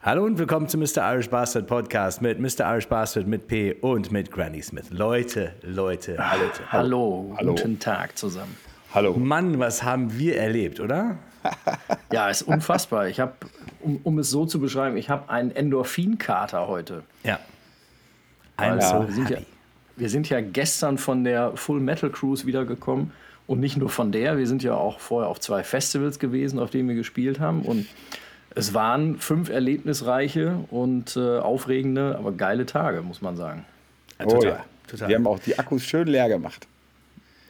Hallo und willkommen zum Mr. Irish Bastard Podcast mit Mr. Irish Bastard mit P und mit Granny Smith. Leute, Leute, Leute. Hallo, Hallo. guten Tag zusammen. Hallo. Mann, was haben wir erlebt, oder? ja, ist unfassbar. Ich habe, um, um, es so zu beschreiben, ich habe einen Endorphinkater heute. Ja. Also, wir, sind ja wir sind ja gestern von der Full Metal Cruise wiedergekommen. Und nicht nur von der, wir sind ja auch vorher auf zwei Festivals gewesen, auf denen wir gespielt haben. Und es waren fünf erlebnisreiche und äh, aufregende, aber geile Tage, muss man sagen. Ja, total, oh ja. total. Die haben auch die Akkus schön leer gemacht.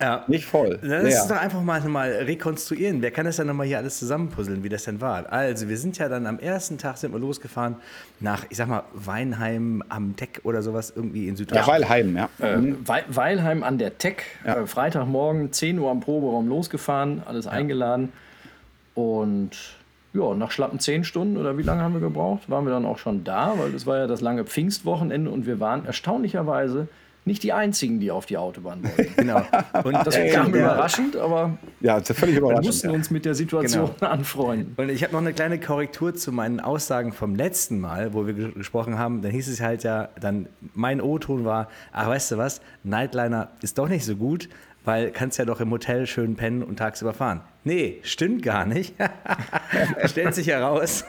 Ja. Nicht voll. Lass uns doch einfach mal, mal rekonstruieren. Wer kann das dann nochmal hier alles zusammenpuzzeln, wie das denn war? Also, wir sind ja dann am ersten Tag sind wir losgefahren nach, ich sag mal, Weinheim am Tech oder sowas irgendwie in Süddeutschland. Ja, Weilheim, ja. Äh, mhm. Weilheim an der Tech. Ja. Äh, Freitagmorgen, 10 Uhr am Proberaum losgefahren, alles ja. eingeladen. Und ja, nach schlappen zehn Stunden oder wie lange haben wir gebraucht, waren wir dann auch schon da, weil das war ja das lange Pfingstwochenende und wir waren erstaunlicherweise nicht die einzigen, die auf die Autobahn wollten. Genau. Und das kam ja. überraschend, aber ja, völlig überraschend. wir mussten uns mit der Situation genau. anfreunden. Und ich habe noch eine kleine Korrektur zu meinen Aussagen vom letzten Mal, wo wir gesprochen haben. Dann hieß es halt ja, dann mein O-Ton war, ach weißt du was, Nightliner ist doch nicht so gut, weil kannst ja doch im Hotel schön pennen und tagsüber fahren. Nee, stimmt gar nicht. Stellt sich heraus,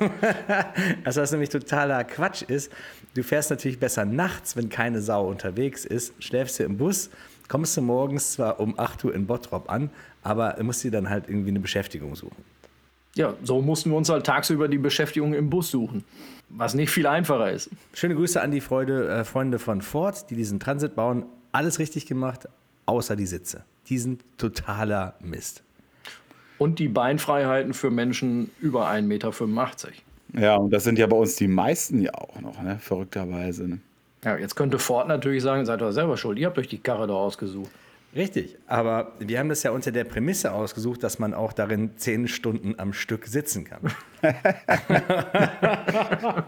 dass das nämlich totaler Quatsch ist. Du fährst natürlich besser nachts, wenn keine Sau unterwegs ist, schläfst du im Bus, kommst du morgens zwar um 8 Uhr in Bottrop an, aber musst dir dann halt irgendwie eine Beschäftigung suchen. Ja, so mussten wir uns halt tagsüber die Beschäftigung im Bus suchen, was nicht viel einfacher ist. Schöne Grüße an die Freude, äh, Freunde von Ford, die diesen Transit bauen. Alles richtig gemacht, außer die Sitze. Die sind totaler Mist. Und die Beinfreiheiten für Menschen über 1,85 Meter. Ja, und das sind ja bei uns die meisten ja auch noch, ne? verrückterweise. Ne? Ja, jetzt könnte Ford natürlich sagen, seid doch selber schuld, ihr habt euch die Karre da ausgesucht. Richtig, aber wir haben das ja unter der Prämisse ausgesucht, dass man auch darin zehn Stunden am Stück sitzen kann.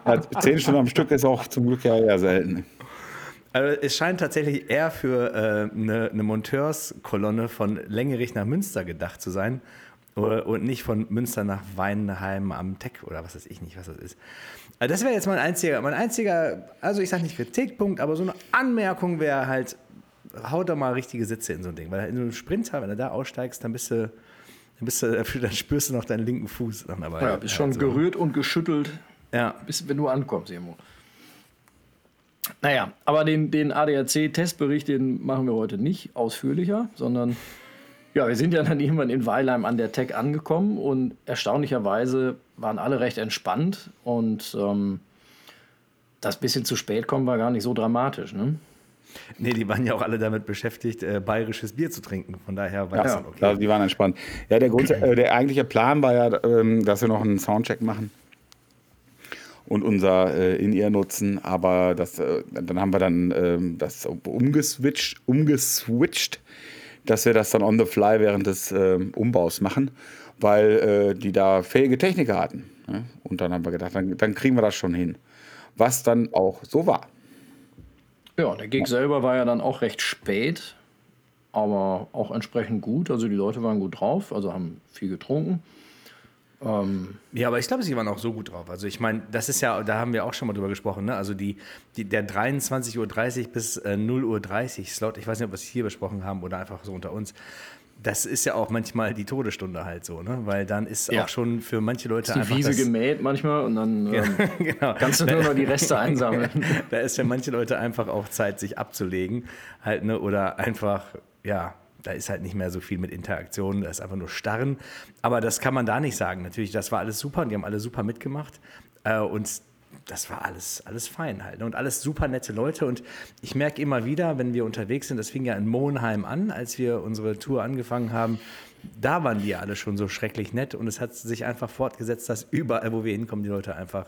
ja, zehn Stunden am Stück ist auch zum Glück ja eher selten. Also es scheint tatsächlich eher für äh, eine, eine Monteurskolonne von Längerich nach Münster gedacht zu sein und nicht von Münster nach Weinheim am Tech oder was weiß ich nicht, was das ist. Also das wäre jetzt mein einziger, mein einziger, also ich sage nicht Kritikpunkt, aber so eine Anmerkung wäre halt, hau da mal richtige Sitze in so ein Ding. Weil in so einem Sprinter, wenn du da aussteigst, dann bist du, dann, bist du, dann spürst du noch deinen linken Fuß dann dabei. Ja, bist schon also. gerührt und geschüttelt, ja. bis wenn du ankommst irgendwo. Naja, aber den, den ADAC-Testbericht, den machen wir heute nicht ausführlicher, sondern ja, wir sind ja dann irgendwann in Weilheim an der Tech angekommen und erstaunlicherweise waren alle recht entspannt und ähm, das bisschen zu spät kommen war gar nicht so dramatisch. Ne? Nee, die waren ja auch alle damit beschäftigt, äh, bayerisches Bier zu trinken. Von daher war ja, das dann okay. die waren entspannt. Ja, der, Grund, äh, der eigentliche Plan war ja, ähm, dass wir noch einen Soundcheck machen und unser äh, In-Ear nutzen. Aber das, äh, dann haben wir dann ähm, das umgeswitcht, umgeswitcht dass wir das dann on the fly während des äh, Umbaus machen, weil äh, die da fähige Techniker hatten. Ne? Und dann haben wir gedacht, dann, dann, kriegen wir das schon hin. Was dann auch so war. Ja, der Gig ja. selber war ja dann auch recht spät, aber auch entsprechend gut. Also die Leute waren gut drauf, also haben viel getrunken. Ähm, ja, aber ich glaube, sie waren auch so gut drauf. Also ich meine, das ist ja, da haben wir auch schon mal drüber gesprochen, ne? Also die, die, der 23.30 Uhr bis äh, 0.30 Uhr Slot, ich weiß nicht, ob wir es hier besprochen haben oder einfach so unter uns, das ist ja auch manchmal die Todesstunde halt so, ne? Weil dann ist ja. auch schon für manche Leute ist die einfach. Die Wiese gemäht manchmal und dann ähm, genau. kannst du nur noch die Reste einsammeln. da ist für manche Leute einfach auch Zeit, sich abzulegen, halt, ne? Oder einfach, ja, da ist halt nicht mehr so viel mit Interaktion, da ist einfach nur Starren. Aber das kann man da nicht sagen. Natürlich, das war alles super und die haben alle super mitgemacht. Äh, und das war alles, alles fein halt. Ne? Und alles super nette Leute. Und ich merke immer wieder, wenn wir unterwegs sind, das fing ja in Monheim an, als wir unsere Tour angefangen haben. Da waren die alle schon so schrecklich nett und es hat sich einfach fortgesetzt, dass überall, wo wir hinkommen, die Leute einfach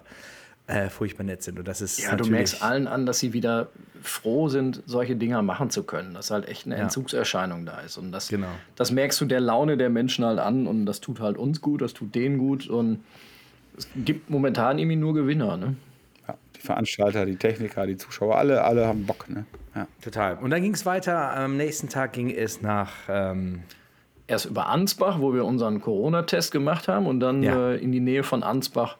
äh, furchtbar nett sind. Und das ist ja, du merkst allen an, dass sie wieder froh sind, solche Dinger machen zu können, dass halt echt eine ja. Entzugserscheinung da ist. Und das, genau. das merkst du der Laune der Menschen halt an und das tut halt uns gut, das tut denen gut und es gibt momentan irgendwie nur Gewinner. Ne? Ja, die Veranstalter, die Techniker, die Zuschauer, alle, alle haben Bock. Ne? Ja. Total. Und dann ging es weiter. Am nächsten Tag ging es nach. Ähm Erst über Ansbach, wo wir unseren Corona-Test gemacht haben, und dann ja. äh, in die Nähe von Ansbach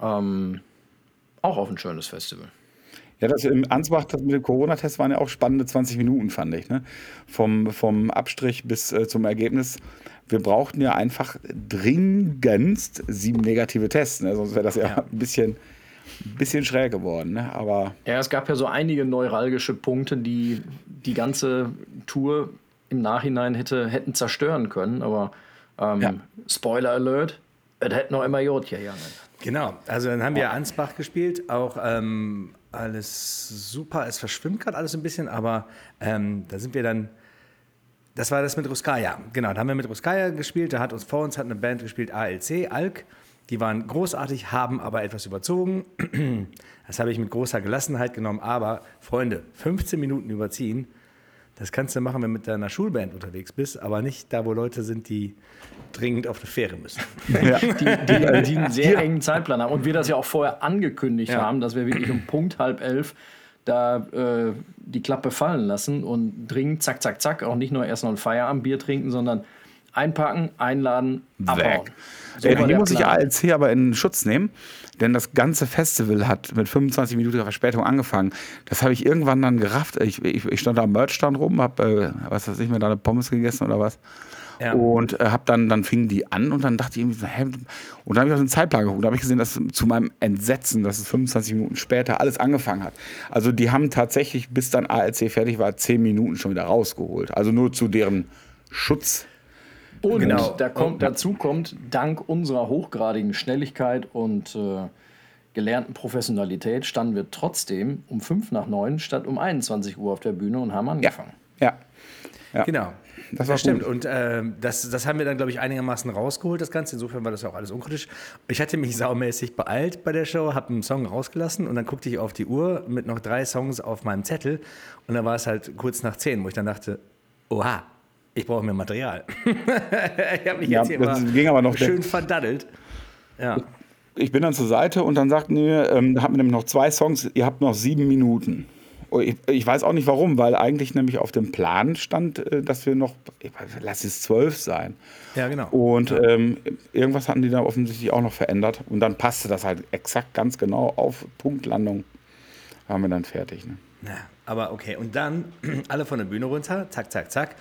ähm, auch auf ein schönes Festival. Ja, das im Ansbach das mit dem Corona-Test waren ja auch spannende 20 Minuten, fand ich. Ne? Vom, vom Abstrich bis äh, zum Ergebnis. Wir brauchten ja einfach dringendst sieben negative Tests. Ne? Sonst wäre das ja, ja, ein bisschen, bisschen schräg geworden. Ne? Aber ja, es gab ja so einige neuralgische Punkte, die die ganze Tour im Nachhinein hätte, hätten zerstören können. Aber ähm, ja. Spoiler Alert, es hätte noch immer Jod hier, ja. Genau, also dann haben wir Ansbach gespielt, auch ähm, alles super. Es verschwimmt gerade alles ein bisschen, aber ähm, da sind wir dann. Das war das mit Ruskaya. Genau, da haben wir mit Ruskaya gespielt. Da hat uns vor uns hat eine Band gespielt, ALC, ALK. Die waren großartig, haben aber etwas überzogen. Das habe ich mit großer Gelassenheit genommen. Aber, Freunde, 15 Minuten überziehen, das kannst du machen, wenn du mit deiner Schulband unterwegs bist, aber nicht da, wo Leute sind, die dringend auf eine Fähre müssen. Ja. Die, die, die, einen sehr engen Zeitplan haben. Und wir das ja auch vorher angekündigt ja. haben, dass wir wirklich um Punkt halb elf da äh, die Klappe fallen lassen und dringend, zack, zack, zack, auch nicht nur erst noch ein Feierabendbier trinken, sondern einpacken, einladen, abhauen. So äh, hier muss ich ALC aber in Schutz nehmen, denn das ganze Festival hat mit 25 Minuten Verspätung angefangen. Das habe ich irgendwann dann gerafft. Ich, ich, ich stand da am Merchstand rum, habe, äh, was weiß ich, mir da eine Pommes gegessen oder was. Ja. Und äh, hab dann, dann fingen die an und dann dachte ich irgendwie so, hä? Und dann habe ich auf den Zeitplan geguckt. Da habe ich gesehen, dass zu meinem Entsetzen, dass es 25 Minuten später alles angefangen hat. Also die haben tatsächlich, bis dann ALC fertig war, 10 Minuten schon wieder rausgeholt. Also nur zu deren Schutz. Und genau. da kommt, dazu kommt, dank unserer hochgradigen Schnelligkeit und äh, gelernten Professionalität standen wir trotzdem um 5 nach 9 statt um 21 Uhr auf der Bühne und haben angefangen. Ja. ja. ja. Genau. Das, das stimmt. Und äh, das, das haben wir dann, glaube ich, einigermaßen rausgeholt, das Ganze. Insofern war das auch alles unkritisch. Ich hatte mich saumäßig beeilt bei der Show, habe einen Song rausgelassen und dann guckte ich auf die Uhr mit noch drei Songs auf meinem Zettel. Und dann war es halt kurz nach zehn, wo ich dann dachte, oha, ich brauche mehr Material. ich habe mich ja, jetzt hier mal ging aber noch schön verdaddelt. Ja. Ich bin dann zur Seite und dann sagten wir, ähm, da hatten wir nämlich noch zwei Songs, ihr habt noch sieben Minuten. Ich, ich, weiß auch nicht warum, weil eigentlich nämlich auf dem Plan stand, äh, dass wir noch, lass es zwölf sein. Ja, genau. Und ja. Ähm, irgendwas hatten die da offensichtlich auch noch verändert. Und dann passte das halt exakt ganz genau auf Punktlandung. Waren wir dann fertig. Ne? Ja, aber okay. Und dann alle von der Bühne runter, zack, zack, zack.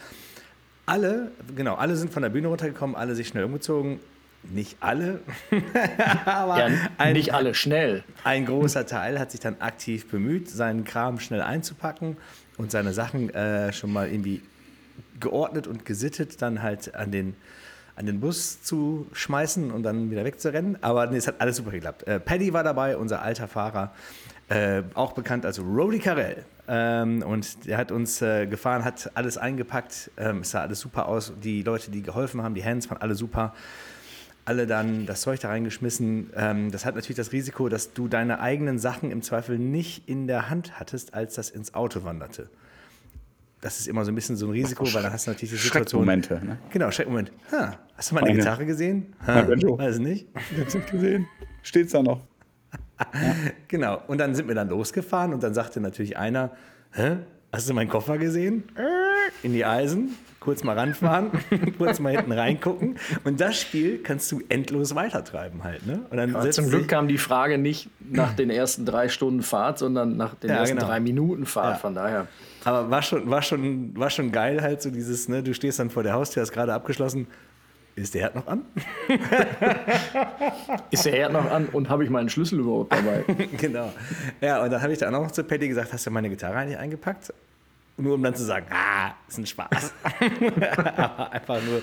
Alle, genau, alle sind von der Bühne runtergekommen, alle sich schnell umgezogen nicht alle, aber ja, ein, nicht alle schnell. Ein großer Teil hat sich dann aktiv bemüht, seinen Kram schnell einzupacken und seine Sachen äh, schon mal irgendwie geordnet und gesittet dann halt an den, an den Bus zu schmeißen und dann wieder wegzurennen. Aber nee, es hat alles super geklappt. Äh, Paddy war dabei, unser alter Fahrer, äh, auch bekannt als Rody Carell. Ähm, und der hat uns äh, gefahren, hat alles eingepackt. Ähm, es sah alles super aus. Die Leute, die geholfen haben, die Hands waren alle super alle dann das Zeug da reingeschmissen. Ähm, das hat natürlich das Risiko, dass du deine eigenen Sachen im Zweifel nicht in der Hand hattest, als das ins Auto wanderte. Das ist immer so ein bisschen so ein Risiko, weil dann hast du natürlich die Situation. Schreckmomente. Ne? Genau, Schreckmoment. Ha, hast du meine Eine. Gitarre gesehen? Ha, ja, weiß nicht. Ich hab's nicht gesehen. Steht's da noch? Genau. Und dann sind wir dann losgefahren und dann sagte natürlich einer, Hä? Hast du meinen Koffer gesehen? In die Eisen kurz mal ranfahren, kurz mal hinten reingucken. Und das Spiel kannst du endlos weitertreiben halt. Ne? Und dann ja, zum Glück kam die Frage nicht nach den ersten drei Stunden Fahrt, sondern nach den ja, ersten genau. drei Minuten Fahrt. Ja. Von daher. Aber war schon, war, schon, war schon geil halt so dieses, ne, du stehst dann vor der Haustür, hast gerade abgeschlossen. Ist der Herd noch an? ist der Herd noch an und habe ich meinen Schlüssel überhaupt dabei? genau. Ja, und dann habe ich dann auch noch zu Patty gesagt, hast du meine Gitarre eigentlich eingepackt? Nur um dann zu sagen, ah, ist ein Spaß. Aber einfach nur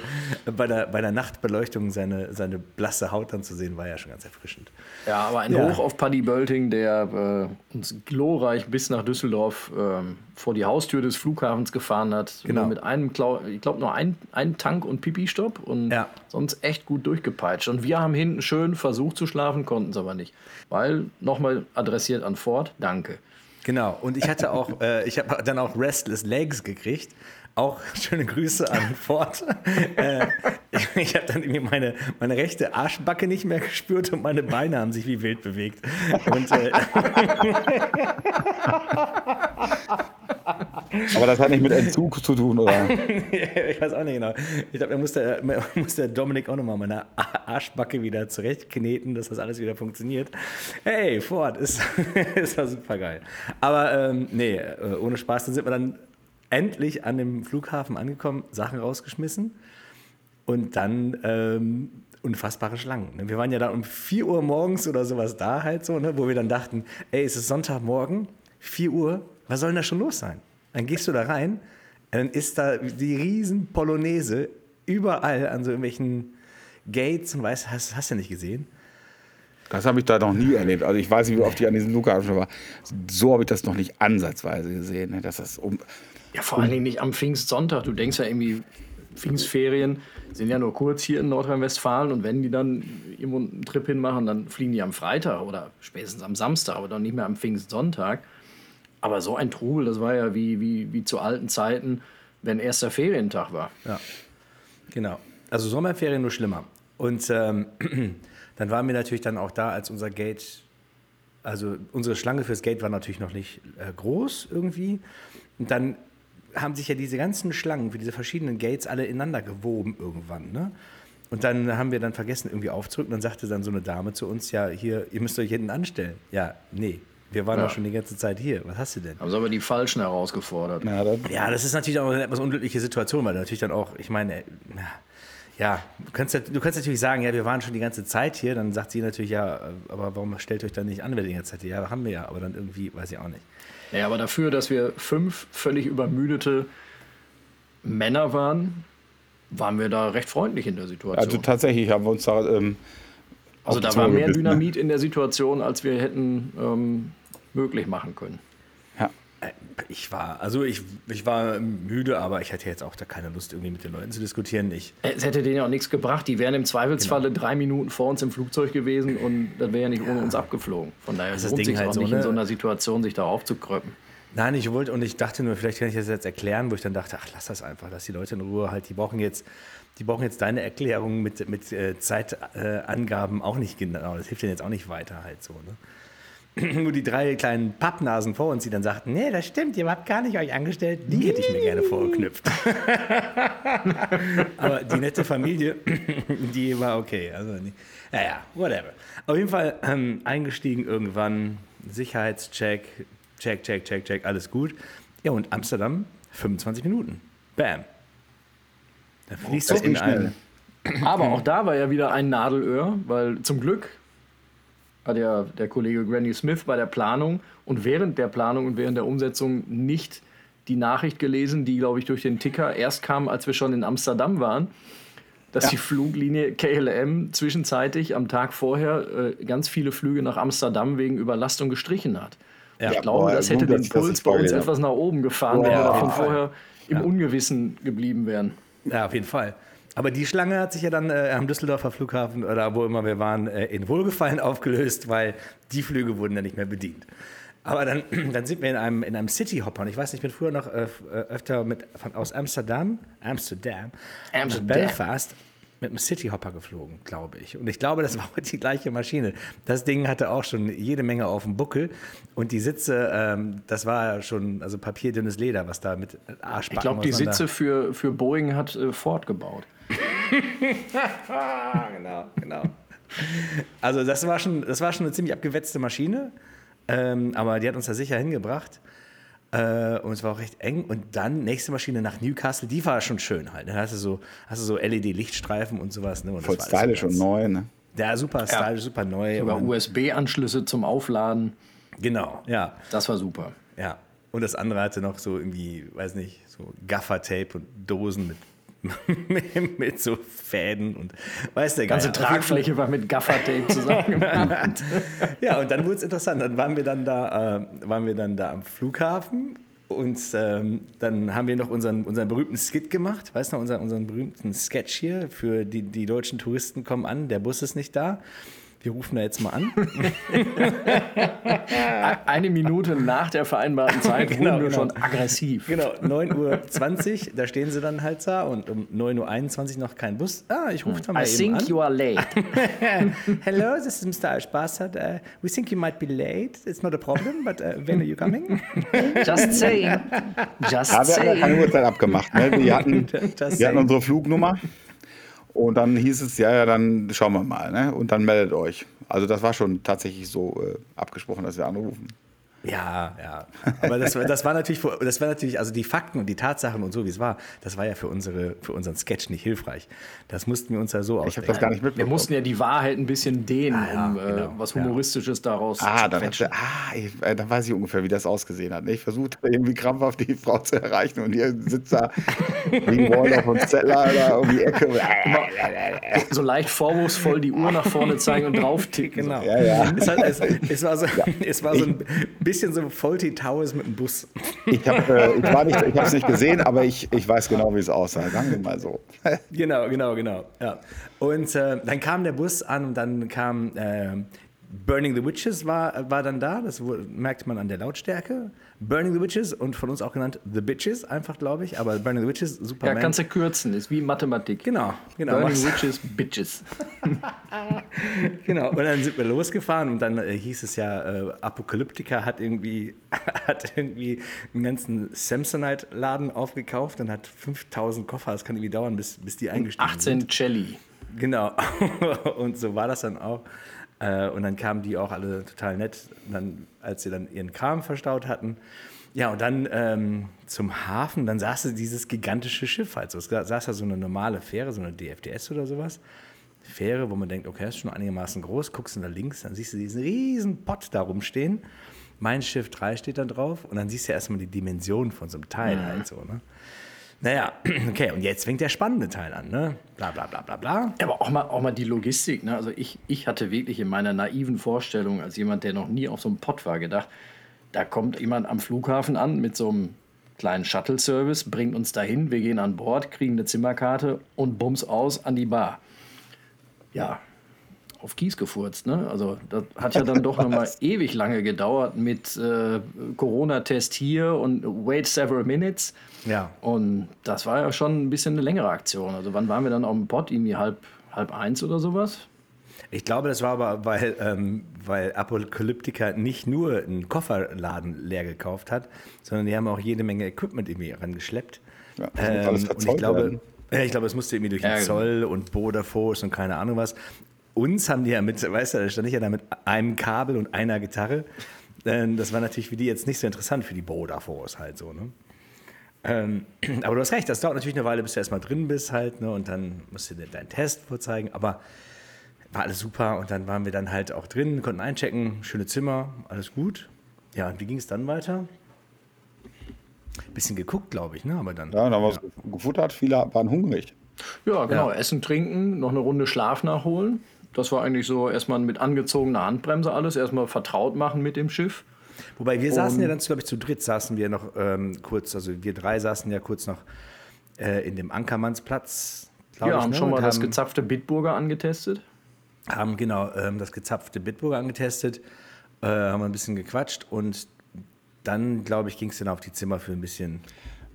bei der, bei der Nachtbeleuchtung seine, seine blasse Haut dann zu sehen, war ja schon ganz erfrischend. Ja, aber ein ja. Hoch auf Paddy Bölting, der äh, uns glorreich bis nach Düsseldorf äh, vor die Haustür des Flughafens gefahren hat. Genau. Mit einem, ich glaube, nur ein, ein Tank und Pipi-Stopp und ja. sonst echt gut durchgepeitscht. Und wir haben hinten schön versucht zu schlafen, konnten es aber nicht. Weil, nochmal adressiert an Ford, danke. Genau, und ich hatte auch, äh, ich habe dann auch Restless Legs gekriegt. Auch schöne Grüße an Ford. äh, ich, habe dann irgendwie meine, meine rechte Arschbacke nicht mehr gespürt und meine Beine haben sich wie wild bewegt. Und, äh, Aber das hat nicht mit Entzug zu tun, oder? ich weiß auch nicht genau. Ich glaube, da muss der, muss der Dominik auch nochmal meine Arschbacke wieder zurechtkneten, dass das alles wieder funktioniert. Hey, Ford, ist, ist das super geil. Aber ähm, nee, äh, ohne Spaß, dann sind wir dann endlich an dem Flughafen angekommen, Sachen rausgeschmissen und dann ähm, unfassbare Schlangen. Ne? Wir waren ja da um 4 Uhr morgens oder sowas da halt so, ne, wo wir dann dachten, ey, es ist Sonntagmorgen, 4 Uhr, was soll denn da schon los sein? Dann gehst du da rein, dann ist da die riesen Polonaise überall an so irgendwelchen Gates und weißt, hast, hast du nicht gesehen? Das habe ich da noch nie erlebt. Also ich weiß nicht, wie oft ich an diesem Flughafen war. So habe ich das noch nicht ansatzweise gesehen. Ne? Dass das um, ja, vor allen Dingen nicht am Pfingstsonntag. Du denkst ja irgendwie, Pfingstferien sind ja nur kurz hier in Nordrhein-Westfalen und wenn die dann irgendwo einen Trip hinmachen, dann fliegen die am Freitag oder spätestens am Samstag, aber dann nicht mehr am Pfingstsonntag. Aber so ein Trubel, das war ja wie, wie, wie zu alten Zeiten, wenn erster Ferientag war. Ja, genau. Also Sommerferien nur schlimmer. Und ähm, dann waren wir natürlich dann auch da, als unser Gate, also unsere Schlange fürs Gate war natürlich noch nicht äh, groß irgendwie. Und dann haben sich ja diese ganzen Schlangen für diese verschiedenen Gates alle ineinander gewoben irgendwann. Ne? Und dann haben wir dann vergessen, irgendwie aufzurücken. Dann sagte dann so eine Dame zu uns, ja, hier, ihr müsst euch hinten anstellen. Ja, nee, wir waren ja. doch schon die ganze Zeit hier. Was hast du denn? Haben sie aber die Falschen herausgefordert. Ja, ja, das ist natürlich auch eine etwas unglückliche Situation, weil natürlich dann auch, ich meine, ja, du kannst, du kannst natürlich sagen, ja, wir waren schon die ganze Zeit hier. Dann sagt sie natürlich, ja, aber warum stellt euch dann nicht an, wenn ihr die ganze Zeit hier? Ja, haben wir ja, aber dann irgendwie, weiß ich auch nicht. Ja, aber dafür, dass wir fünf völlig übermüdete Männer waren, waren wir da recht freundlich in der Situation. Also tatsächlich haben wir uns da. Ähm, also da war mehr ne? Dynamit in der Situation, als wir hätten ähm, möglich machen können. Ich war, also ich, ich war müde, aber ich hatte jetzt auch da keine Lust, irgendwie mit den Leuten zu diskutieren. Ich, es hätte denen ja auch nichts gebracht. Die wären im Zweifelsfalle genau. drei Minuten vor uns im Flugzeug gewesen und das wäre ja nicht ja. ohne uns abgeflogen. Von daher ist es sich halt auch so, nicht ne? in so einer Situation, sich da aufzukröppen. Nein, ich wollte und ich dachte nur, vielleicht kann ich das jetzt erklären, wo ich dann dachte, ach, lass das einfach, lass die Leute in Ruhe halt, die brauchen jetzt, die brauchen jetzt deine Erklärung mit, mit äh, Zeitangaben äh, auch nicht genau. Das hilft denen jetzt auch nicht weiter halt so. Ne? Nur die drei kleinen Pappnasen vor uns, die dann sagten, nee, das stimmt, ihr habt gar nicht euch angestellt, die hätte ich mir gerne vorgeknüpft. Aber die nette Familie, die war okay. Also, naja, whatever. Auf jeden Fall ähm, eingestiegen irgendwann, Sicherheitscheck, check, check, check, check, alles gut. Ja, und Amsterdam, 25 Minuten. Bam. Da fließt oh, das in einen. Aber auch da war ja wieder ein Nadelöhr, weil zum Glück hat ja der Kollege Granny Smith bei der Planung und während der Planung und während der Umsetzung nicht die Nachricht gelesen, die, glaube ich, durch den Ticker erst kam, als wir schon in Amsterdam waren, dass ja. die Fluglinie KLM zwischenzeitig am Tag vorher äh, ganz viele Flüge nach Amsterdam wegen Überlastung gestrichen hat. Ja. Ich glaube, Boah, das hätte den Puls bei uns etwas nach oben gefahren, Boah, wenn wir davon vorher im Ungewissen geblieben wären. Ja, auf jeden Fall. Aber die Schlange hat sich ja dann äh, am Düsseldorfer Flughafen oder wo immer wir waren, äh, in Wohlgefallen aufgelöst, weil die Flüge wurden dann nicht mehr bedient. Aber dann, dann sind wir in einem, in einem City-Hopper. Und ich weiß nicht, ich bin früher noch äh, äh öfter mit, von, aus Amsterdam, Amsterdam, Amsterdam. Belfast mit einem Cityhopper geflogen, glaube ich. Und ich glaube, das war die gleiche Maschine. Das Ding hatte auch schon jede Menge auf dem Buckel. Und die Sitze, ähm, das war schon also papierdünnes Leder, was da mit Arschbacken Ich glaube, die Sitze für, für Boeing hat äh, Ford gebaut. genau, genau. Also das war schon, das war schon eine ziemlich abgewetzte Maschine. Ähm, aber die hat uns da sicher hingebracht. Äh, und es war auch recht eng. Und dann nächste Maschine nach Newcastle, die war schon schön halt. Da hast du so, hast du so LED-Lichtstreifen und sowas. Ne? Und Voll stylisch und neu, ne? Ja, super stylisch, ja. super neu. Sogar USB-Anschlüsse zum Aufladen. Genau, ja. Das war super. Ja. Und das andere hatte noch so irgendwie, weiß nicht, so Gaffer-Tape und Dosen mit mit so Fäden und weißt du, ganze Tragfläche war mit Gaffertape zusammengemacht. ja, und dann wurde es interessant. Dann waren wir dann da, äh, waren wir dann da am Flughafen und ähm, dann haben wir noch unseren, unseren berühmten Skit gemacht, weißt du, unseren, unseren berühmten Sketch hier für die, die deutschen Touristen kommen an, der Bus ist nicht da. Wir rufen da jetzt mal an. Eine Minute nach der vereinbarten Zeit Genau, wurden wir genau. schon aggressiv. Genau, 9.20 Uhr, da stehen sie dann halt da und um 9.21 Uhr noch kein Bus. Ah, ich rufe da mal I eben think an. you are late. Hello, this is Mr. Ashbastard. Uh, we think you might be late. It's not a problem, but uh, when are you coming? Just saying. Just Ja, wir hatten ja keine saying. Uhrzeit abgemacht. Ne? Wir hatten, wir hatten saying. unsere Flugnummer und dann hieß es, ja, ja, dann schauen wir mal. Ne? Und dann meldet euch. Also das war schon tatsächlich so äh, abgesprochen, dass wir anrufen. Ja, ja. Aber das, war- das war natürlich, das war natürlich, also die Fakten und die Tatsachen und so, wie es war, das war ja für, unsere, für unseren Sketch nicht hilfreich. Das mussten wir uns ja so Ich habe ausdenken. das gar nicht Wir mitbekommen. mussten ja die Wahrheit ein bisschen dehnen, Ah, ja, um äh, genau, was ja. Humoristisches daraus Ah, zu dann, quetschen. ah ich, äh, dann weiß ich ungefähr, wie das ausgesehen hat. ne? Ich versuchte irgendwie krampfhaft die Frau zu erreichen und ihr sitzt da wie Waldorf und Zeller da um die Ecke. So leicht vorwurfsvoll die Uhr nach vorne zeigen und drauf ticken. Genau. Ja, ja. Es, hat, es, es war so, es war so ein bisschen so Faulty Towers mit dem Bus. Ich habe äh, nicht, nicht gesehen, aber ich, ich weiß genau, wie es aussah. Sagen wir mal so. Genau, genau, genau. Ja. Und äh, dann kam der Bus an und dann kam äh, Burning the Witches war, war dann da. Das merkt man an der Lautstärke. Burning the Witches und von uns auch genannt The Bitches, einfach glaube ich. Aber Burning the Witches, Ja, Superman. kannst du kürzen, ist wie Mathematik. Genau, genau. Burning mach's- Witches, Bitches. Genau, und dann sind wir losgefahren und dann äh, hieß es ja, äh, Apokalyptica hat irgendwie, hat irgendwie einen ganzen Samsonite-Laden aufgekauft und hat 5000 Koffer. Das kann irgendwie dauern, bis, bis die eingestiegen sind. 18 Celli. Genau, und so war das dann auch. Äh, Und dann kamen die auch alle total nett, dann, als sie dann ihren Kram verstaut hatten. Ja, und dann ähm, zum Hafen, dann saß da dieses gigantische Schiff halt so. Es saß da so eine normale Fähre, so eine DFDS oder sowas. Fähre, wo man denkt, okay, das ist schon einigermaßen groß, guckst du nach links, dann siehst du diesen riesen Pott da rumstehen. Mein Schiff 3 steht da drauf und dann siehst du erstmal die Dimension von so einem Teil halt so, ne? Naja, okay, und jetzt fängt der spannende Teil an, ne? Bla bla bla bla bla. Aber auch mal, auch mal die Logistik. Ne? Also ich, ich hatte wirklich in meiner naiven Vorstellung, als jemand, der noch nie auf so einem Pott war, gedacht, da kommt jemand am Flughafen an mit so einem kleinen Shuttle-Service, bringt uns dahin, wir gehen an Bord, kriegen eine Zimmerkarte und bums aus an die Bar. Ja, auf Kies gefurzt. Ne? Also das hat ja dann doch noch mal ewig lange gedauert mit äh, Corona-Test hier und wait several minutes. Ja. Und das war ja schon ein bisschen eine längere Aktion. Also wann waren wir dann auf dem Pott? Irgendwie halb, halb eins oder sowas? Ich glaube, das war aber, weil, ähm, weil Apokalyptica nicht nur einen Kofferladen leer gekauft hat, sondern die haben auch jede Menge Equipment irgendwie rangeschleppt. Ja, alles und ich glaube, werden. ja, ich glaube, es musste irgendwie durch den Ja, genau. Zoll und Force und keine Ahnung was. Uns haben die ja mit, weißt du, da stand ich ja da mit einem Kabel und einer Gitarre. Ähm, Das war natürlich für die jetzt nicht so interessant, für die Border Force halt so, ne? Ähm, aber du hast recht, das dauert natürlich eine Weile, bis du erstmal drin bist halt, ne? Und dann musst du dir deinen Test vorzeigen. Aber war alles super und dann waren wir dann halt auch drin, konnten einchecken, schöne Zimmer, alles gut. Ja, und wie ging es dann weiter? Bisschen geguckt, glaube ich, ne? Aber dann. Ja, da haben wir es gefuttert, viele waren hungrig. Ja, genau. Ja. Essen, trinken, noch eine Runde Schlaf nachholen. Das war eigentlich so erstmal mit angezogener Handbremse alles. Erstmal vertraut machen mit dem Schiff. Wobei wir saßen ja dann, glaube ich, zu dritt saßen wir noch ähm, kurz, also wir drei saßen ja kurz noch äh, in dem Ankermannsplatz. Ja, ich, haben ne? schon mal und das haben, gezapfte Bitburger angetestet. haben genau ähm, das gezapfte Bitburger angetestet, äh, haben ein bisschen gequatscht und dann, glaube ich, ging es dann auf die Zimmer für ein bisschen.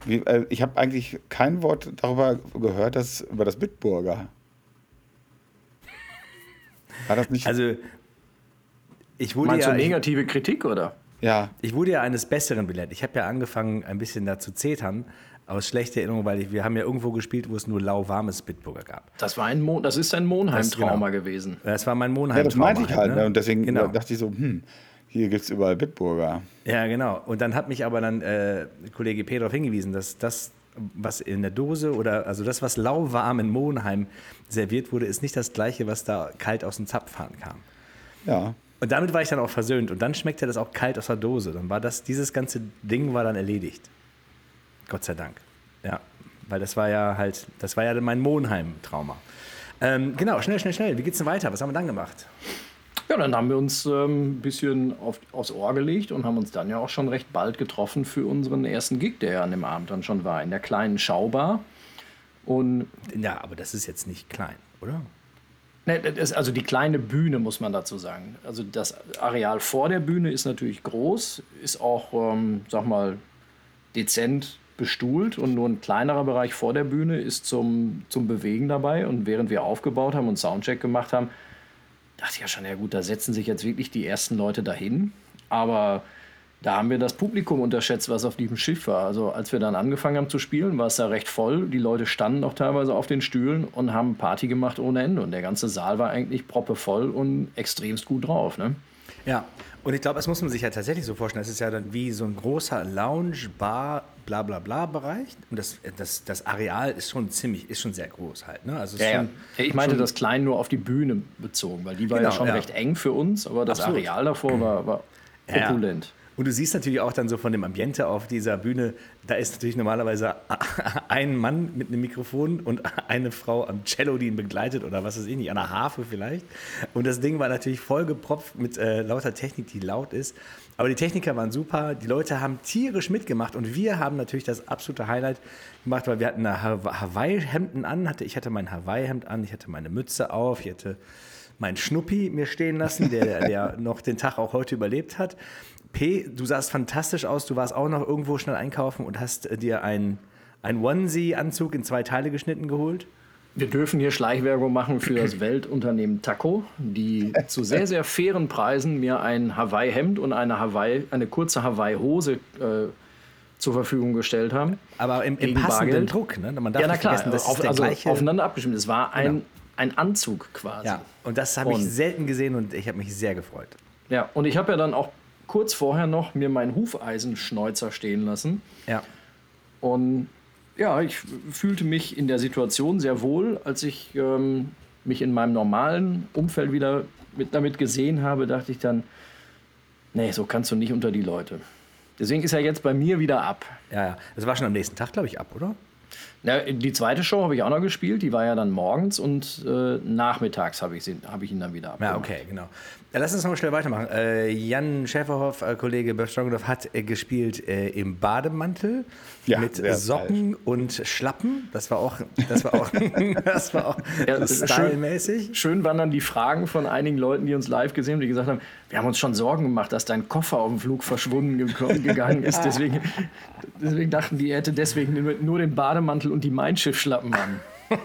Wie, äh, ich habe eigentlich kein Wort darüber gehört, dass über das Bitburger. War das nicht? Also, ich wurde Meinst ja. du ich, negative Kritik oder? ja, Ich wurde ja eines Besseren belehrt. Ich habe ja angefangen, ein bisschen da zu zetern, aus schlechter Erinnerung, weil ich, wir haben ja irgendwo gespielt, wo es nur lauwarmes Bitburger gab. Das, war ein Mon das ist ein Monheim-Trauma Das- genau. gewesen. Das war mein Monheim. ja das meinte ich halt. ne? Ne? Und deswegen genau. dachte ich so, hm, hier gibt es überall Bitburger. Ja, genau. Und dann hat mich aber dann äh, Kollege P. darauf hingewiesen, dass das, was in der Dose oder also das, was lauwarm in Monheim serviert wurde, ist nicht das gleiche, was da kalt aus dem Zapfhahn kam. Ja. Und damit war ich dann auch versöhnt. Und dann schmeckte das auch kalt aus der Dose. Dann war das, dieses ganze Ding war dann erledigt. Gott sei Dank. Ja, weil das war ja halt, das war ja mein Monheim-Trauma. Ähm, genau, schnell, schnell, schnell. Wie geht's denn weiter? Was haben wir dann gemacht? Ja, dann haben wir uns ähm, ein bisschen auf, aufs Ohr gelegt und haben uns dann ja auch schon recht bald getroffen für unseren ersten Gig, der ja an dem Abend dann schon war, in der kleinen Schaubar. Und Ja, aber das ist jetzt nicht klein, oder? Ne, das, also die kleine Bühne muss man dazu sagen. Also das Areal vor der Bühne ist natürlich groß, ist auch, ähm, sag mal, dezent bestuhlt und nur ein kleinerer Bereich vor der Bühne ist zum, zum Bewegen dabei. Und während wir aufgebaut haben und Soundcheck gemacht haben, dachte ja schon, ja gut, da setzen sich jetzt wirklich die ersten Leute dahin. Aber da haben wir das Publikum unterschätzt, was auf diesem Schiff war. Also als wir dann angefangen haben zu spielen, war es da recht voll. Die Leute standen auch teilweise auf den Stühlen und haben Party gemacht ohne Ende. Und der ganze Saal war eigentlich proppevoll und extremst gut drauf. Ne? Ja, und ich glaube, das muss man sich ja tatsächlich so vorstellen. Das ist ja dann wie so ein großer Lounge, Bar, bla bla bla Bereich. Und das, das, das Areal ist schon ziemlich, ist schon sehr groß halt. Ne? Also ja, schon, ja. Ich meinte das klein nur auf die Bühne bezogen, weil die war genau, ja schon recht eng für uns, aber das Absolut. Areal davor war, war opulent. Und du siehst natürlich auch dann so von dem Ambiente auf dieser Bühne, da ist natürlich normalerweise ein Mann mit einem Mikrofon und eine Frau am Cello, die ihn begleitet oder was weiß ich nicht, an der Harfe vielleicht. Und das Ding war natürlich vollgepropft mit äh, lauter Technik, die laut ist. Aber die Techniker waren super, die Leute haben tierisch mitgemacht und wir haben natürlich das absolute Highlight gemacht, weil wir hatten Hawaii-Hemden an, hatte, ich hatte mein Hawaii-Hemd an, ich hatte meine Mütze auf, ich hatte meinen Schnuppi mir stehen lassen, der, der noch den Tag auch heute überlebt hat. P, du sahst fantastisch aus. Du warst auch noch irgendwo schnell einkaufen und hast äh, dir einen Onesie-Anzug in zwei Teile geschnitten geholt. Wir dürfen hier Schleichwerbung machen für das Weltunternehmen Taco, die zu sehr, sehr fairen Preisen mir ein Hawaii-Hemd und eine, Hawaii, eine kurze Hawaii-Hose äh, zur Verfügung gestellt haben. Aber im, im passenden Bargeld. Druck, ne? Man darf ja, na klar, das auf, ist der also gleiche. aufeinander abgestimmt. Es war ein, genau. ein Anzug quasi. Ja, und das habe ich selten gesehen und ich habe mich sehr gefreut. Ja, und ich habe ja dann auch kurz vorher noch mir meinen Hufeisenschneuzer stehen lassen. Ja. Und ja, ich fühlte mich in der Situation sehr wohl, als ich ähm, mich in meinem normalen Umfeld wieder mit, damit gesehen habe, dachte ich dann, nee, so kannst du nicht unter die Leute. Deswegen ist er jetzt bei mir wieder ab. Ja, ja. Das war schon am nächsten Tag, glaube ich, ab, oder? Ja, die zweite Show habe ich auch noch gespielt, die war ja dann morgens und äh, nachmittags habe ich, hab ich ihn dann wieder abgemacht. Ja, okay, genau. Ja, lass uns noch mal schnell weitermachen. Äh, Jan Schäferhoff, äh, Kollege Bert Stroganoff, hat äh, gespielt äh, im Bademantel ja, mit Socken falsch. und Schlappen. Das war auch, das war auch, das war auch ja, stylmäßig. Schön, schön waren dann die Fragen von einigen Leuten, die uns live gesehen haben, die gesagt haben, wir haben uns schon Sorgen gemacht, dass dein Koffer auf dem Flug verschwunden gegangen ist. Deswegen, deswegen dachten die, er hätte deswegen nur den Bademantel und die Mein Schiff-Schlappen an.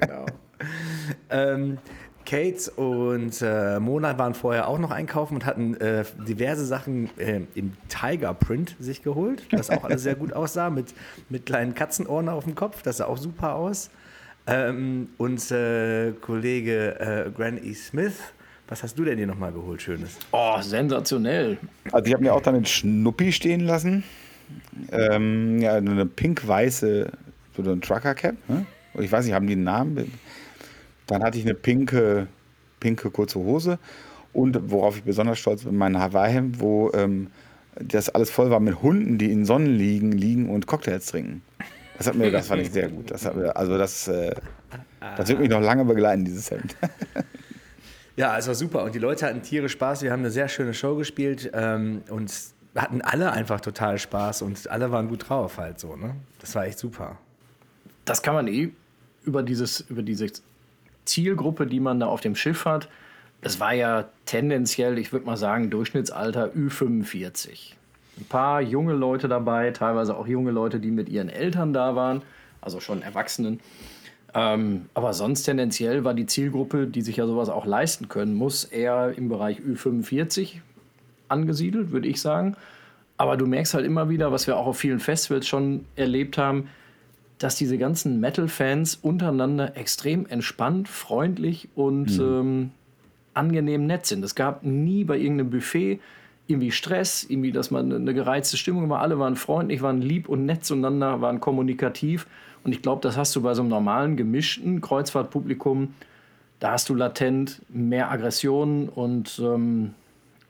genau. ähm, Kate und äh, Mona waren vorher auch noch einkaufen und hatten äh, diverse Sachen äh, im Tiger Print sich geholt, was auch alles sehr gut aussah, mit, mit kleinen Katzenohren auf dem Kopf, das sah auch super aus. Ähm, und äh, Kollege äh, Granny E. Smith, was hast du denn dir nochmal geholt, Schönes? Oh, sensationell. Also ich habe mir auch dann den Schnuppi stehen lassen. Ähm, ja, eine pink-weiße, so ein Trucker-Cap. Ne? Ich weiß nicht, haben die einen Namen? Dann hatte ich eine pinke, pinke kurze Hose und worauf ich besonders stolz bin, mein Hawaii-Hemd, wo ähm, das alles voll war mit Hunden, die in Sonnen liegen, liegen und Cocktails trinken. Das hat mir, das fand ich sehr gut. Das hat mir, also das, äh, das wird mich noch lange begleiten, dieses Hemd. Ja, es war super und die Leute hatten tierisch Spaß. Wir haben eine sehr schöne Show gespielt ähm, und hatten alle einfach total Spaß und alle waren gut drauf halt so. Ne? Das war echt super. Das kann man eh über dieses, über dieses Zielgruppe, die man da auf dem Schiff hat, es war ja tendenziell, ich würde mal sagen, Durchschnittsalter Ü45. Ein paar junge Leute dabei, teilweise auch junge Leute, die mit ihren Eltern da waren, also schon Erwachsenen. Ähm, aber sonst tendenziell war die Zielgruppe, die sich ja sowas auch leisten können muss, eher im Bereich Ü45 angesiedelt, würde ich sagen. Aber du merkst halt immer wieder, was wir auch auf vielen Festivals schon erlebt haben, dass diese ganzen Metal-Fans untereinander extrem entspannt, freundlich und mhm. ähm, angenehm nett sind. Es gab nie bei irgendeinem Buffet irgendwie Stress, irgendwie, dass man eine gereizte Stimmung war. Alle waren freundlich, waren lieb und nett zueinander, waren kommunikativ. Und ich glaube, das hast du bei so einem normalen, gemischten Kreuzfahrtpublikum. Da hast du latent mehr Aggressionen und ähm,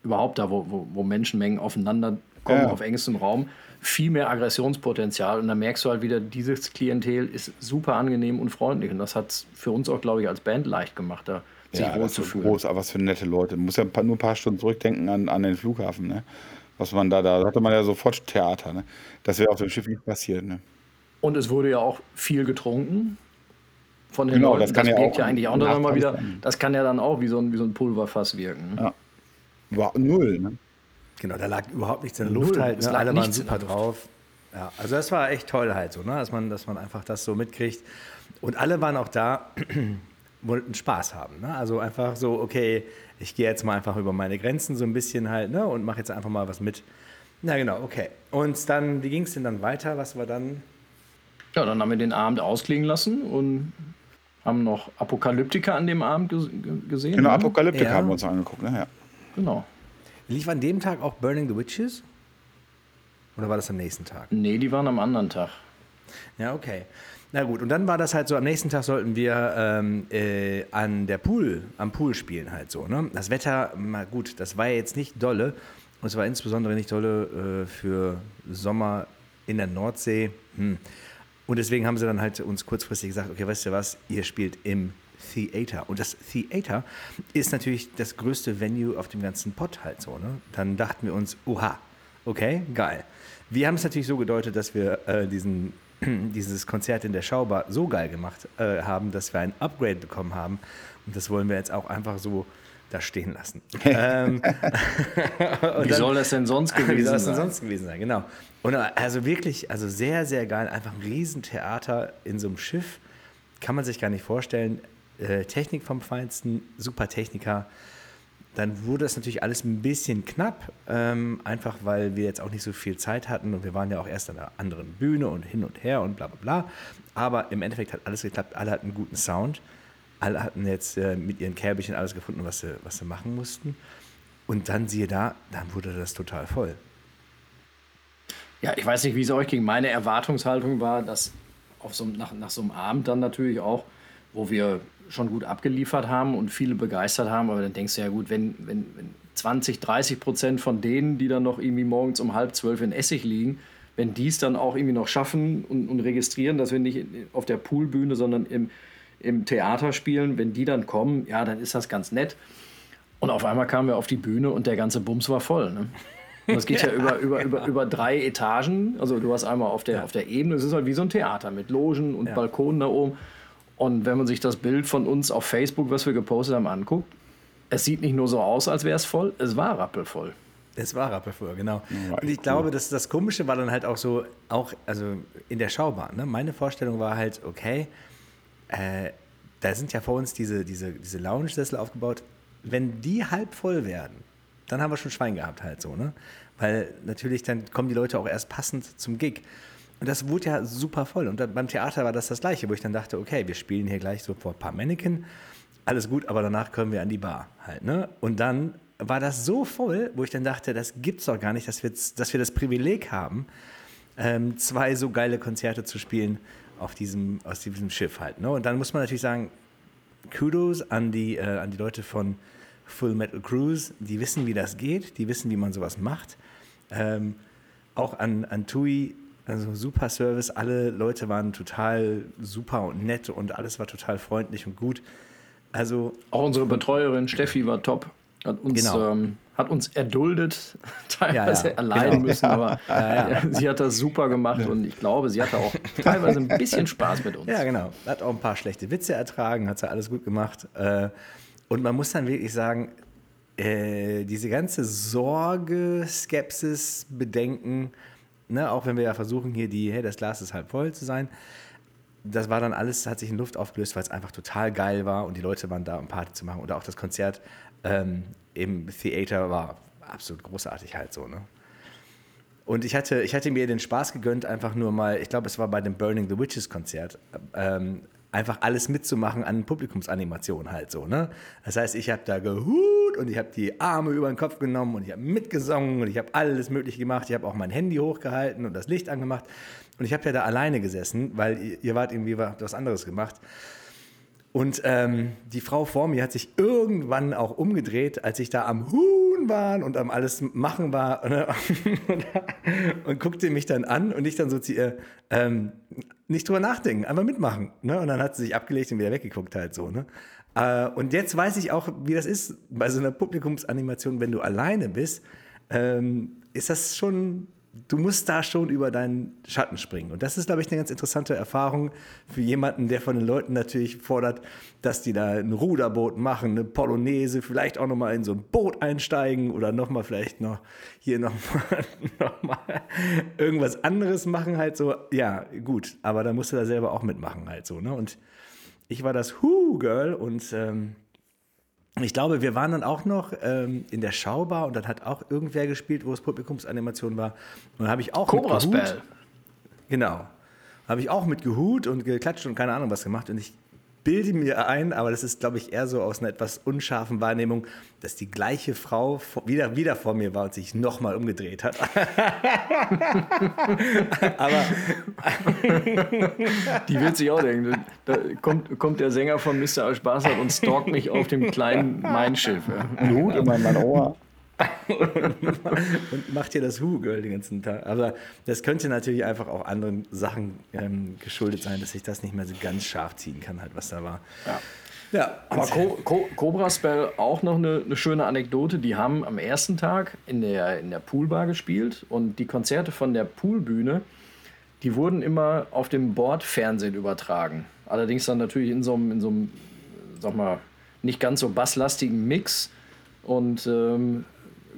überhaupt da, wo, wo, wo Menschenmengen aufeinander kommen, ja. auf engstem Raum viel mehr Aggressionspotenzial. Und dann merkst du halt wieder, dieses Klientel ist super angenehm und freundlich. Und das hat es für uns auch, glaube ich, als Band leicht gemacht, da sich ja, wohlzufühlen. Groß, aber was für nette Leute. Man muss ja nur ein paar Stunden zurückdenken an, an den Flughafen. Ne? Was man da, da hatte man ja sofort Theater. Ne? Das wäre auf dem Schiff nicht passiert. Ne? Und es wurde ja auch viel getrunken. von den Genau, Leuten. das kann ja wirkt auch ja eigentlich auch dann mal wieder, das kann ja dann auch wie so ein, wie so ein Pulverfass wirken. Ne? Ja. War null, ne? Genau, da lag überhaupt nichts in der Null, Luft halt. Ne? Alle waren super drauf. Ja, also das war echt toll halt so, ne? dass, man, dass man einfach das so mitkriegt. Und alle waren auch da, wollten Spaß haben. Ne? Also einfach so, okay, ich gehe jetzt mal einfach über meine Grenzen so ein bisschen halt ne? und mache jetzt einfach mal was mit. Na genau, okay. Und dann, wie ging es denn dann weiter? Was war dann? Ja, dann haben wir den Abend ausklingen lassen und haben noch Apokalyptika an dem Abend ges ge- gesehen. Genau, ne? Apokalyptik Ja. haben wir uns angeguckt, ne? Ja. Genau. Lief an dem Tag auch Burning the Witches? Oder war das am nächsten Tag? Nee, die waren am anderen Tag. Ja, okay. Na gut, und dann war das halt so, am nächsten Tag sollten wir ähm, äh, an der Pool, am Pool spielen halt so. Ne? Das Wetter, mal gut, das war ja jetzt nicht dolle. Und es war insbesondere nicht dolle äh, für Sommer in der Nordsee. Hm. Und deswegen haben sie dann halt uns kurzfristig gesagt, okay, weißt du was, ihr spielt im Theater. Und das Theater ist natürlich das größte Venue auf dem ganzen Pott halt so. Ne? Dann dachten wir uns, oha, okay, geil. Wir haben es natürlich so gedeutet, dass wir äh, diesen, dieses Konzert in der Schaubar so geil gemacht äh, haben, dass wir ein Upgrade bekommen haben. Und das wollen wir jetzt auch einfach so da stehen lassen. ähm, Wie soll das denn sonst wie gewesen soll das denn sein? sonst gewesen sein? Genau. Und also wirklich, also sehr, sehr geil. Einfach ein Riesentheater in so einem Schiff. Kann man sich gar nicht vorstellen. Äh, Technik vom Feinsten, super Techniker. Dann wurde es natürlich alles ein bisschen knapp, ähm, einfach weil wir jetzt auch nicht so viel Zeit hatten und wir waren ja auch erst an einer anderen Bühne und hin und her und bla bla bla. Aber im Endeffekt hat alles geklappt, alle hatten einen guten Sound. Alle hatten jetzt äh, mit ihren Kärbchen alles gefunden, was sie, was sie machen mussten. Und dann siehe da, dann wurde das total voll. Ja, ich weiß nicht, wie es euch ging. Meine Erwartungshaltung war, dass auf so, nach, nach so einem Abend dann natürlich auch, wo wir schon gut abgeliefert haben und viele begeistert haben, aber dann denkst du ja gut, wenn, wenn, wenn 20, 30 Prozent von denen, die dann noch irgendwie morgens um halb zwölf in Essig liegen, wenn die es dann auch irgendwie noch schaffen und, und registrieren, dass wir nicht auf der Poolbühne, sondern im, im Theater spielen, wenn die dann kommen, ja, dann ist das ganz nett. Und auf einmal kamen wir auf die Bühne und der ganze Bums war voll. Ne? Und das geht ja über, über, über, über drei Etagen. Also du hast einmal auf der, auf der Ebene, es ist halt wie so ein Theater mit Logen und Ja. Balkonen da oben. Und wenn man sich das Bild von uns auf Facebook, was wir gepostet haben, anguckt, es sieht nicht nur so aus, als wäre es voll, es war rappelvoll. Es war Rappelvoll, genau. war und ich glaube, dass das Komische war dann halt auch so, auch also in der Schaubahn. Ne? Meine Vorstellung war halt, okay, äh, da sind ja vor uns diese, diese, diese Lounge-Sessel aufgebaut. Wenn die halb voll werden, dann haben wir schon Schwein gehabt halt so, ne? Weil natürlich dann kommen die Leute auch erst passend zum Gig. Und das wurde ja super voll. Und beim Theater war das das Gleiche, wo ich dann dachte, okay, wir spielen hier gleich so vor ein paar Mannequin, alles gut, aber danach können wir an die Bar halt, ne? Und dann war das so voll, wo ich dann dachte, das gibt's doch gar nicht, dass wir, dass wir das Privileg haben, ähm, zwei so geile Konzerte zu spielen auf diesem, aus diesem Schiff halt. Ne? Und dann muss man natürlich sagen, Kudos an die, äh, an die Leute von Full Metal Cruise, die wissen, wie das geht, die wissen, wie man sowas macht. Ähm, auch an, an TUI, also super Service, alle Leute waren total super und nett und alles war total freundlich und gut. Also Auch unsere Betreuerin Steffi war top. Hat uns, Genau. ähm, hat uns erduldet, teilweise Ja, ja, allein genau. müssen, aber ja, sie hat das super gemacht und ich glaube, sie hatte auch teilweise ein bisschen Spaß mit uns. Ja, genau. Hat auch ein paar schlechte Witze ertragen, hat sie alles gut gemacht. Äh, Und man muss dann wirklich sagen, äh, diese ganze Sorge, Skepsis, Bedenken, ne, auch wenn wir ja versuchen, hier die, hey, das Glas ist halb voll zu sein, das war dann alles, hat sich in Luft aufgelöst, weil es einfach total geil war und die Leute waren da, um Party zu machen. Und auch das Konzert ähm, im Theater war absolut großartig halt so, ne? Und ich hatte, ich hatte mir den Spaß gegönnt, einfach nur mal, ich glaube, es war bei dem Burning the Witches Konzert, ähm, einfach alles mitzumachen an Publikumsanimationen halt so. Ne? Das heißt, ich habe da gehut und ich habe die Arme über den Kopf genommen und ich habe mitgesungen und ich habe alles Mögliche gemacht. Ich habe auch mein Handy hochgehalten und das Licht angemacht. Und ich habe ja da alleine gesessen, weil ihr, wart irgendwie was anderes gemacht. Und ähm, die Frau vor mir hat sich irgendwann auch umgedreht, als ich da am Huhn war und am alles machen war ne? und, und guckte mich dann an und ich dann so zu ihr, ähm, nicht drüber nachdenken, einfach mitmachen. Ne? Und dann hat sie sich abgelegt und wieder weggeguckt halt so. Ne? Äh, und jetzt weiß ich auch, wie das ist bei so einer Publikumsanimation, wenn du alleine bist, ähm, ist das schon du musst da schon über deinen Schatten springen. Und das ist, glaube ich, eine ganz interessante Erfahrung für jemanden, der von den Leuten natürlich fordert, dass die da ein Ruderboot machen, eine Polonaise, vielleicht auch nochmal in so ein Boot einsteigen oder nochmal vielleicht noch hier nochmal noch mal irgendwas anderes machen, halt so. Ja, gut, aber da musst du da selber auch mitmachen, halt so. Ne? Und ich war das Who-Girl und ähm, ich glaube, wir waren dann auch noch ähm, in der Schaubar und dann hat auch irgendwer gespielt, wo es Publikumsanimation war. Und habe ich auch Cobra Spell. Genau. Habe ich auch mit Gehut und geklatscht und keine Ahnung was gemacht. Und ich bilde mir ein, aber das ist, glaube ich, eher so aus einer etwas unscharfen Wahrnehmung, dass die gleiche Frau wieder, wieder vor mir war und sich nochmal umgedreht hat. aber die wird sich auch denken, da kommt, kommt der Sänger von Mr. Aschbassert und stalkt mich auf dem kleinen Mein-Schiff. Blut in mein Ohr. und macht hier das Hu-Girl den ganzen Tag. Aber das könnte natürlich einfach auch anderen Sachen ähm, geschuldet sein, dass ich das nicht mehr so ganz scharf ziehen kann, halt, was da war. Ja. Ja, aber Co Co Cobra Spell auch noch eine, eine, schöne Anekdote. Die haben am ersten Tag in der, in der Poolbar gespielt und die Konzerte von der Poolbühne, die wurden immer auf dem Bordfernsehen übertragen. Allerdings dann natürlich in so einem, in so einem sag mal, nicht ganz so basslastigen Mix. Und ähm,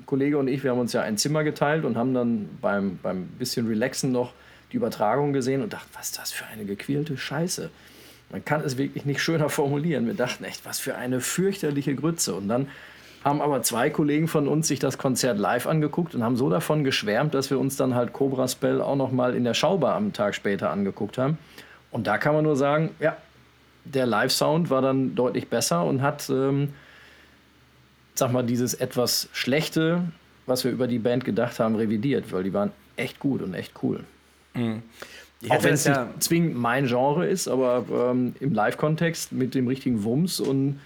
Kollege und ich, wir haben uns ja ein Zimmer geteilt und haben dann beim, beim bisschen Relaxen noch die Übertragung gesehen und dachten, was ist das für eine gequälte Scheiße. Man kann es wirklich nicht schöner formulieren. Wir dachten echt, was für eine fürchterliche Grütze. Und dann haben aber zwei Kollegen von uns sich das Konzert live angeguckt und haben so davon geschwärmt, dass wir uns dann halt Cobra Spell auch noch mal in der Schaubar am Tag später angeguckt haben. Und da kann man nur sagen, ja, der Live-Sound war dann deutlich besser und hat ähm, sag mal, dieses etwas Schlechte, was wir über die Band gedacht haben, revidiert, weil die waren echt gut und echt cool. Mhm. Auch wenn es ja nicht zwingend mein Genre ist, aber ähm, im Live-Kontext mit dem richtigen Wumms und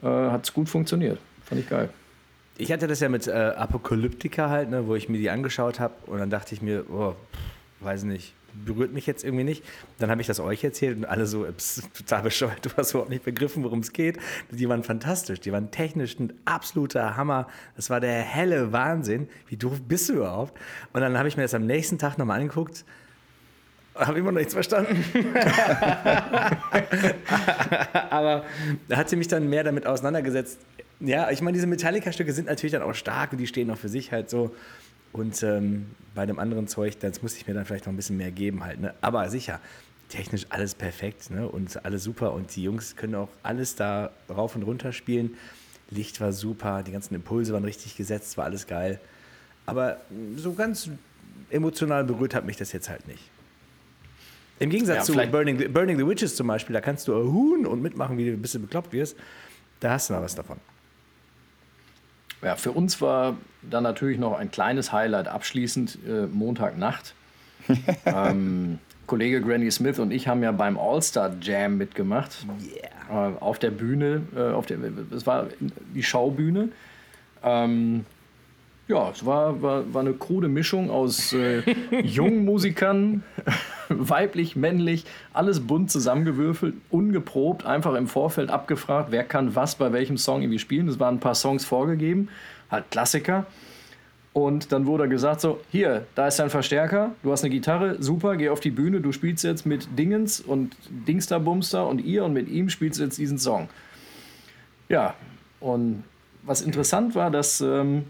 äh, hat es gut funktioniert. Fand ich geil. Ich hatte das ja mit äh, Apokalyptika halt, ne, wo ich mir die angeschaut habe und dann dachte ich mir, oh, weiß nicht, berührt mich jetzt irgendwie nicht. Dann habe ich das euch erzählt und alle so, total bescheuert, du hast überhaupt nicht begriffen, worum es geht. Die waren fantastisch, die waren technisch ein absoluter Hammer. Das war der helle Wahnsinn. Wie doof bist du überhaupt? Und dann habe ich mir das am nächsten Tag nochmal angeguckt. Habe immer noch nichts verstanden. Aber da hat sie mich dann mehr damit auseinandergesetzt. Ja, ich meine, diese Metallica-Stücke sind natürlich dann auch stark und die stehen auch für sich halt so. Und ähm, bei dem anderen Zeug, das muss ich mir dann vielleicht noch ein bisschen mehr geben halt. Ne? Aber sicher, technisch alles perfekt ne? und alles super. Und die Jungs können auch alles da rauf und runter spielen. Licht war super, die ganzen Impulse waren richtig gesetzt, war alles geil. Aber so ganz emotional berührt hat mich das jetzt halt nicht. Im Gegensatz ja, zu Burning, Burning the Witches zum Beispiel, da kannst du huhn und mitmachen, wie du ein bisschen bekloppt wirst. Da hast du noch was davon. Ja, für uns war dann natürlich noch ein kleines Highlight abschließend äh, Montagnacht. ähm, Kollege Granny Smith und ich haben ja beim All-Star Jam mitgemacht. Yeah. Äh, auf der Bühne, äh, auf der, es war die Schaubühne. Ähm, ja, es war, war, war eine krude Mischung aus äh, jungen Musikern, weiblich, männlich, alles bunt zusammengewürfelt, ungeprobt, einfach im Vorfeld abgefragt, wer kann was bei welchem Song irgendwie spielen. Es waren ein paar Songs vorgegeben, halt Klassiker. Und dann wurde gesagt so, hier, da ist dein Verstärker, du hast eine Gitarre, super, geh auf die Bühne, du spielst jetzt mit Dingens und Dingster Bumster und ihr und mit ihm spielst du jetzt diesen Song. Ja, und was interessant war, dass ähm,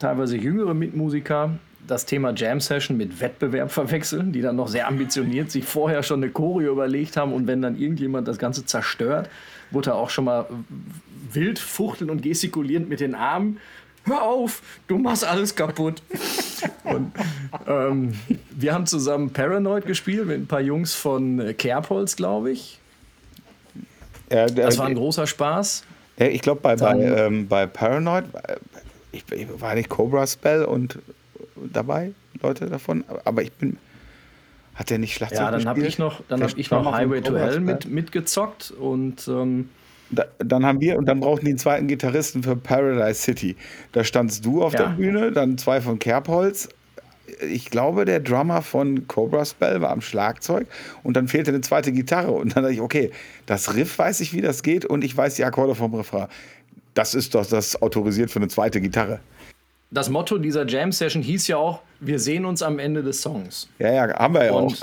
teilweise jüngere Mitmusiker das Thema Jam Session mit Wettbewerb verwechseln, die dann noch sehr ambitioniert sich vorher schon eine Choreo überlegt haben und wenn dann irgendjemand das Ganze zerstört, wurde er auch schon mal wild fuchteln und gestikulierend mit den Armen. Hör auf, du machst alles kaputt. und ähm, wir haben zusammen Paranoid gespielt mit ein paar Jungs von Kerbholz, glaube ich. Ja, das war ein großer Spaß. Ja, ich glaube, bei, bei, ähm, bei Paranoid ich, ich war nicht Cobra Spell und dabei, Leute davon, aber ich bin. Hat der nicht Schlagzeug Ja, dann habe ich noch, dann hab ich noch Highway to Hell mit, mitgezockt und. Ähm, da, dann haben wir, und dann brauchten die einen zweiten Gitarristen für Paradise City. Da standst du auf ja. der Bühne, dann zwei von Kerbholz. Ich glaube, der Drummer von Cobra Spell war am Schlagzeug und dann fehlte eine zweite Gitarre. Und dann dachte ich, okay, das Riff weiß ich, wie das geht und ich weiß die Akkorde vom Refrain das ist doch das autorisiert für eine zweite Gitarre. Das Motto dieser Jam Session hieß ja auch, wir sehen uns am Ende des Songs. Ja, ja, haben wir ja auch. Und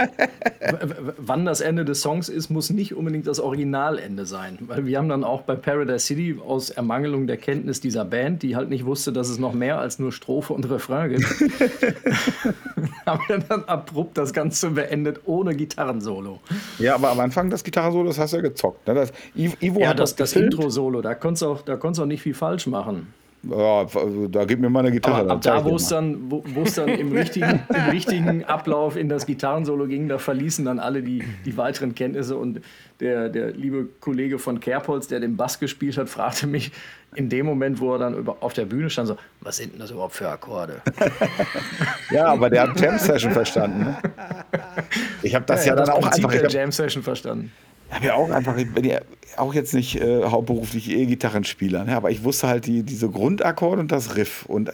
wann das Ende des Songs ist, muss nicht unbedingt das Originalende sein. Weil wir haben dann auch bei Paradise City aus Ermangelung der Kenntnis dieser Band, die halt nicht wusste, dass es noch mehr als nur Strophe und Refrain gibt, haben wir dann abrupt das Ganze beendet ohne Gitarrensolo. Ja, aber am Anfang das Gitarrensolo, das hast du ja gezockt. Ne? Das, Ivo ja, das, das, das Intro-Solo, da konntest du auch, auch nicht viel falsch machen. Ja, da gib mir mal eine Gitarre. Aber ab da, wo es dann, wo, dann im, richtigen, im richtigen Ablauf in das Gitarrensolo ging, da verließen dann alle die, die weiteren Kenntnisse. Und der, der liebe Kollege von Kerbholz, der den Bass gespielt hat, fragte mich in dem Moment, wo er dann über, auf der Bühne stand, so, was sind denn das überhaupt für Akkorde? ja, aber der hat Jam Session verstanden. Ne? Ich habe das ja, ja, ja dann auch einfach... Der Jam Session verstanden. Ich habe ja auch einfach, ich bin ja auch jetzt nicht äh, hauptberuflich E-Gitarrenspieler, ne? aber ich wusste halt die, diese Grundakkorde und das Riff. Und, äh,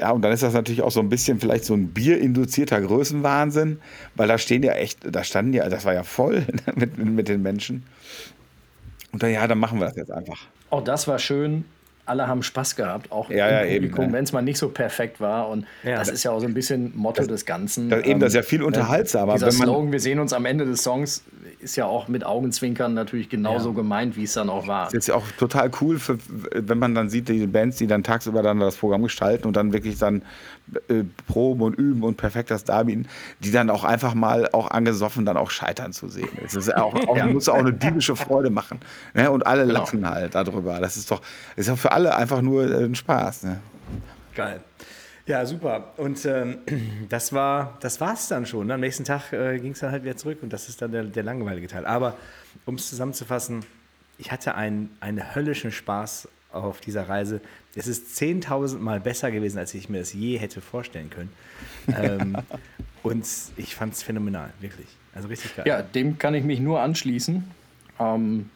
ja, und dann ist das natürlich auch so ein bisschen vielleicht so ein bierinduzierter Größenwahnsinn, weil da stehen ja echt, da standen ja, das war ja voll ne, mit, mit den Menschen. Und dann, ja, dann machen wir das jetzt einfach. Auch das war schön alle haben Spaß gehabt, auch ja, im ja, Publikum, wenn es mal nicht so perfekt war. Und ja, das, das, ist ja auch so ein bisschen Motto das, des Ganzen. Das, eben, das ist ja viel ähm, unterhaltsamer. Dieser Slogan, wir sehen uns am Ende des Songs, ist ja auch mit Augenzwinkern natürlich genauso ja. gemeint, wie es dann auch war. Das ist ja auch total cool, für, wenn man dann sieht, die Bands, die dann tagsüber dann das Programm gestalten und dann wirklich dann äh, proben und üben und perfekt das darbieten, die dann auch einfach mal auch angesoffen dann auch scheitern zu sehen. Das ist auch, auch ja. muss auch eine diebische Freude machen. Ne? Und alle genau. lachen halt darüber. Das ist doch, ist auch für alle einfach nur äh, ein Spaß. Ne? Geil. Ja, super. Und ähm, das war das war's dann schon. Am nächsten Tag äh, ging es dann halt wieder zurück und das ist dann der, der langweilige Teil. Aber um es zusammenzufassen, ich hatte einen, einen höllischen Spaß auf dieser Reise. Es ist 10.000 Mal besser gewesen, als ich mir das je hätte vorstellen können. ähm, und ich fand es phänomenal, wirklich. Also richtig geil. Ja, dem kann ich mich nur anschließen. Ähm,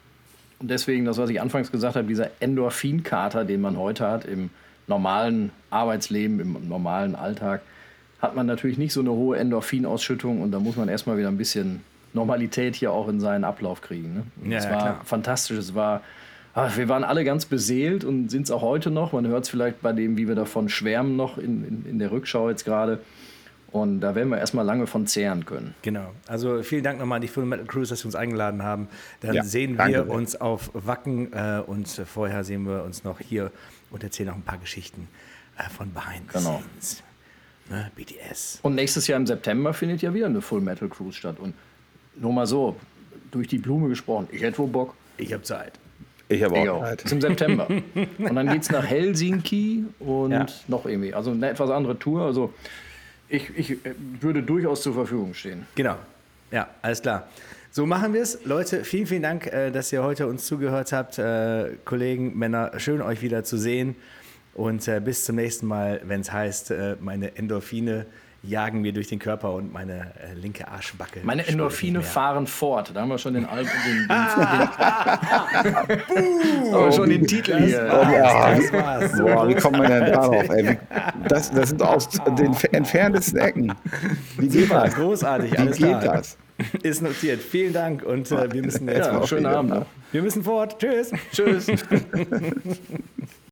und deswegen, das, was ich anfangs gesagt habe, dieser Endorphinkater, den man heute hat im normalen Arbeitsleben, im normalen Alltag, hat man natürlich nicht so eine hohe Endorphinausschüttung und da muss man erstmal wieder ein bisschen Normalität hier auch in seinen Ablauf kriegen. Ne? Ja, es war klar. fantastisch, es war ach, wir waren alle ganz beseelt und sind es auch heute noch. Man hört es vielleicht bei dem, wie wir davon schwärmen, noch in, in, in der Rückschau jetzt gerade. Und da werden wir erstmal lange von zehren können. Genau. Also vielen Dank nochmal an die Full Metal Cruise, dass Sie uns eingeladen haben. Dann ja, sehen wir danke. uns auf Wacken äh, und vorher sehen wir uns noch hier und erzählen noch ein paar Geschichten äh, von Behind the genau. Scenes. Ne, BTS. Und nächstes Jahr im September findet ja wieder eine Full Metal Cruise statt. Und nur mal so, durch die Blume gesprochen, ich hätte wohl Bock. Ich habe Zeit. Ich habe auch, auch Zeit. Zum September. und dann geht es nach Helsinki und ja. noch irgendwie. Also eine etwas andere Tour. Also ich, ich äh, würde durchaus zur Verfügung stehen. Genau. Ja, alles klar. So machen wir es. Leute, vielen, vielen Dank, äh, dass ihr heute uns zugehört habt. Äh, Kollegen, Männer, schön euch wieder zu sehen. Und bis zum nächsten Mal, wenn es heißt, meine Endorphine jagen mir durch den Körper und meine linke Arschbacke. Meine Endorphine fahren fort. Da haben wir schon den Album. Den, den, den, oh, schon den Titel hier. Ja, das war's. Boah, wie kommt man denn darauf? Ey? Das, das sind aus den entferntesten Ecken. Wie geht das? Großartig, alles Wie geht klar. das? Ist notiert. Vielen Dank und äh, wir müssen jetzt. Ja, schönen Abend. Wir müssen fort. Tschüss. Tschüss.